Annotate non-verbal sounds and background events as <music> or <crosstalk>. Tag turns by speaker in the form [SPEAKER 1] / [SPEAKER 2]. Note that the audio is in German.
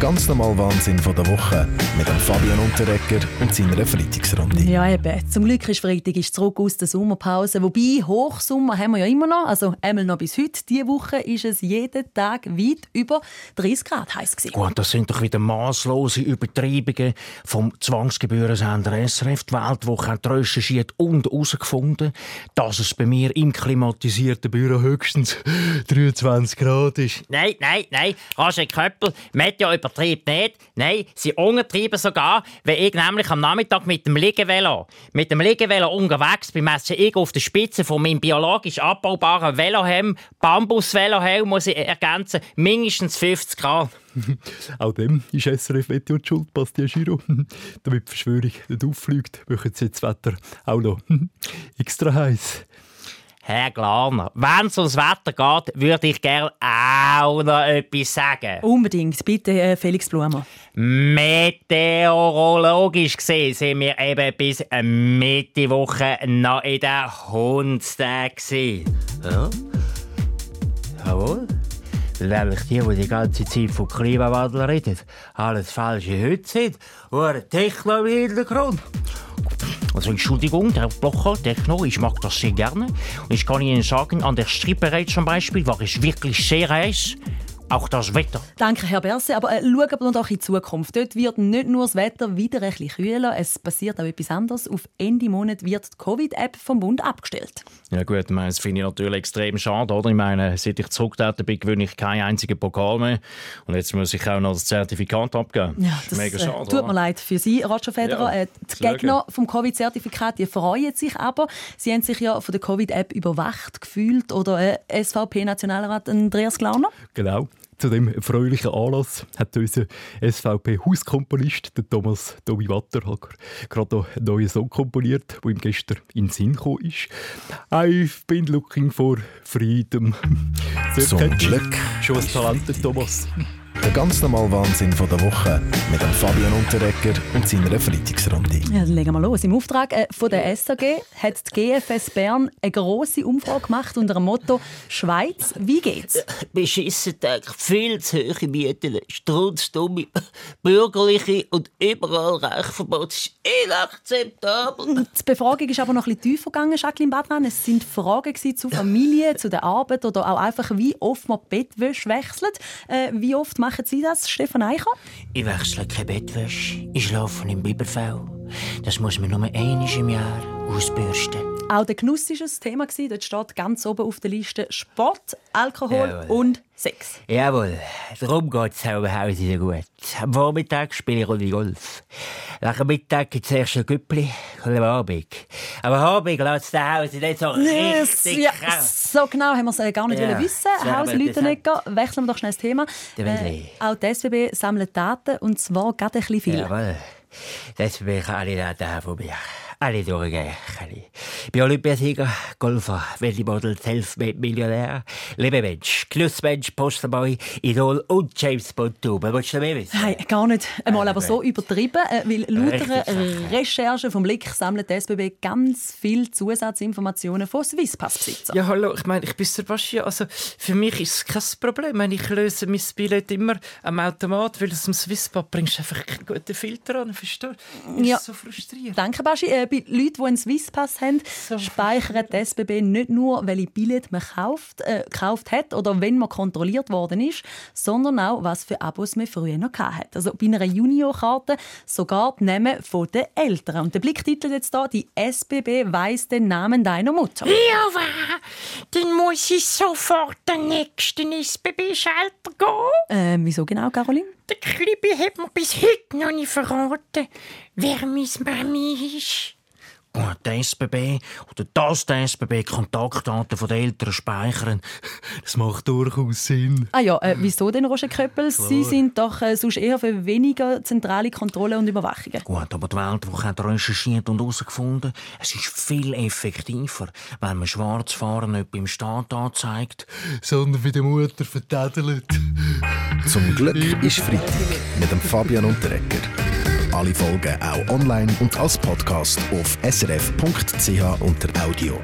[SPEAKER 1] Ganz normale Wahnsinn von der Woche mit dem Fabian Unterrecker und seiner Freitagsrunde.
[SPEAKER 2] Ja, eben. Zum Glück ist Freitag ist zurück aus der Sommerpause. Wobei, Hochsommer haben wir ja immer noch. Also einmal noch bis heute. Diese Woche ist es jeden Tag weit über 30 Grad heiß gewesen.
[SPEAKER 3] Gut, das sind doch wieder maßlose Übertreibungen vom Zwangsgebührensender SRF. Die Weltwoche hat recherchiert und herausgefunden, dass es bei mir im klimatisierten Büro höchstens <laughs> 23 Grad ist.
[SPEAKER 4] Nein, nein, nein, Roger Köppel, Meteo übertreibt nicht. Nein, sie untertreiben sogar, wenn ich nämlich am Nachmittag mit dem Liegevelo, mit dem Liegevelo unterwegs bin, messe ich auf der Spitze von meinem biologisch abbaubaren Velohelm, Bambus-Velohelm, muss ich ergänzen, mindestens 50 Grad. <laughs>
[SPEAKER 3] Auch dem ist SRF Meteo die schuld, Bastien Giro. <laughs> Damit die Verschwörung nicht auffliegt, machen sie das Wetter auch noch <laughs> extra heiß.
[SPEAKER 4] Herr Glarner, wenn es ums Wetter geht, würde ich gerne auch noch etwas sagen.
[SPEAKER 2] Unbedingt. Bitte, äh, Felix Blumer.
[SPEAKER 4] Meteorologisch gesehen sind wir eben bis Mitte Woche noch in der Hundstag. Ja? Jawohl. Nämlich die, die die ganze Zeit vom Klimawandel reden, alles falsche Hüte sind und Techno im Hintergrund. Also Entschuldigung, Herr Blocher, Techno, ich mag das sehr gerne. Und ich kann Ihnen sagen, an der Stripperei zum Beispiel war es wirklich sehr heiß. Auch das Wetter.
[SPEAKER 2] Danke, Herr Berse. Aber äh, schauen wir doch in die Zukunft. Dort wird nicht nur das Wetter wieder ein bisschen kühler, es passiert auch etwas anderes. Auf Ende Monat wird die Covid-App vom Bund abgestellt.
[SPEAKER 3] Ja gut, ich meine, das finde ich natürlich extrem schade. Oder? Ich meine, seit ich zurückgetreten bin, gewinne ich keinen einzigen Pokal mehr. Und jetzt muss ich auch noch das Zertifikat abgeben.
[SPEAKER 2] Ja, das,
[SPEAKER 3] ist mega
[SPEAKER 2] äh,
[SPEAKER 3] schade.
[SPEAKER 2] tut
[SPEAKER 3] oder?
[SPEAKER 2] mir leid für Sie, Roger Federer.
[SPEAKER 3] Ja,
[SPEAKER 2] äh, die. Gegner vom Covid-Zertifikat die freuen sich aber. Sie haben sich ja von der Covid-App überwacht gefühlt. Oder äh, SVP-Nationalrat Andreas Glauner?
[SPEAKER 3] Genau. Zu dem erfreulichen Anlass hat unser SVP-Hauskomponist, der Thomas Tobi Watter, halt gerade einen neuen Song komponiert, der ihm gestern in den Sinn gekommen ist. I've been looking for freedom. Sehr
[SPEAKER 1] Zum. Glück
[SPEAKER 3] Schon ein Talent, Thomas.
[SPEAKER 1] Der ganz normale Wahnsinn von der Woche mit dem Fabian Unterrecker und seiner Freitagsrunde.
[SPEAKER 2] Ja, dann legen wir los. Im Auftrag äh, von der SAG hat die GFS Bern eine grosse Umfrage gemacht unter dem Motto «Schweiz, wie geht's?».
[SPEAKER 4] beschissen Tag, viel zu hohe Mieten, strunzdumme, bürgerliche und überall Reichverbot. Das ist inakzeptabel.
[SPEAKER 2] Die Befragung ist aber noch ein bisschen tiefer gegangen, Jacqueline Badran. Es sind Fragen gewesen zu Familie, zu der Arbeit oder auch einfach, wie oft man die Bettwäsche wechselt. Äh, wie oft machen Sie das, Stefan Eicher?
[SPEAKER 4] Ich wechsle keine Bettwäsche, ich schlafe im Biberfell. Das muss man nur einmal im Jahr ausbürsten.
[SPEAKER 2] Auch der Genuss war ein Thema. Dort steht ganz oben auf der Liste Sport, Alkohol
[SPEAKER 4] Jawohl.
[SPEAKER 2] und Sex.
[SPEAKER 4] Jawohl, darum geht es auch im Haus wieder gut. Am Vormittag spiele ich Runde Golf. Nach dem Mittag gibt es erst ein Güppli Abend. Aber am Abend lässt es das Haus nicht so
[SPEAKER 2] Yes,
[SPEAKER 4] richtig
[SPEAKER 2] ja, so genau haben wir es äh, gar nicht
[SPEAKER 4] Ja,
[SPEAKER 2] wollen wissen.
[SPEAKER 4] das wäre
[SPEAKER 2] Haus
[SPEAKER 4] aber
[SPEAKER 2] Leutenegger, wechseln wir doch schnell das Thema.
[SPEAKER 4] Der Wendley.
[SPEAKER 2] auch die SBB sammelt Daten und zwar gerade ein bisschen viel.
[SPEAKER 4] Jawohl. Das bin ich alle Daten von mir. Alle durchgehen. Ich bin Olympiasieger, Golfer, Weltmodel, Selfmade-Millionär, Lebemensch, Genussmensch, Posterboy, Idol und James Bond-Tube. Willst du mehr wissen?
[SPEAKER 2] Nein, gar nicht einmal, aber so übertrieben, äh, weil laut
[SPEAKER 4] Richtig
[SPEAKER 2] einer. Recherche vom Blick sammelt die SBB ganz viele Zusatzinformationen von Swisspass-Besitzern.
[SPEAKER 5] Ja, hallo, ich meine, ich bin Sebastian. Also, für mich ist es kein Problem. Ich, löse mein Billett immer am Automat, weil es am Swisspad bringst du einfach keinen guten Filter an. Verstehst du? Das
[SPEAKER 2] Ja.
[SPEAKER 5] ist so frustrierend.
[SPEAKER 2] Danke, Baschi. Äh, bei Leuten, die einen Swisspass haben, speichert die SBB nicht nur, welche Billett man kauft, äh, gekauft hat oder wenn man kontrolliert worden ist, sondern auch, was für Abos man früher noch hat. Also bei einer Juniorkarte sogar die Namen von den Eltern. Und der Blick titelt jetzt da, die SBB weiss den Namen deiner Mutter.
[SPEAKER 6] Ja? Dann muss ich sofort den nächsten SBB-Schalter gehen.
[SPEAKER 2] Äh, wieso genau, Caroline?
[SPEAKER 6] Der Klibi hat mir bis heute noch nicht verraten, wer meine Mami ist.
[SPEAKER 3] Gut, der SBB oder das der SBB Kontaktdaten von den Eltern speichern, das macht durchaus Sinn.
[SPEAKER 2] Ah ja, äh, wieso denn, Roger Köppel? Sie sind doch äh, sonst eher für weniger zentrale Kontrolle und Überwachungen.
[SPEAKER 3] Gut, aber die Weltwoche hat recherchiert und herausgefunden, es ist viel effektiver, wenn man Schwarzfahren nicht beim Staat anzeigt, sondern bei der Mutter vertädelt.
[SPEAKER 1] Zum Glück ist Freitag mit dem Fabian Unterrecker. Alle Folgen auch online und als Podcast auf srf.ch unter Audio.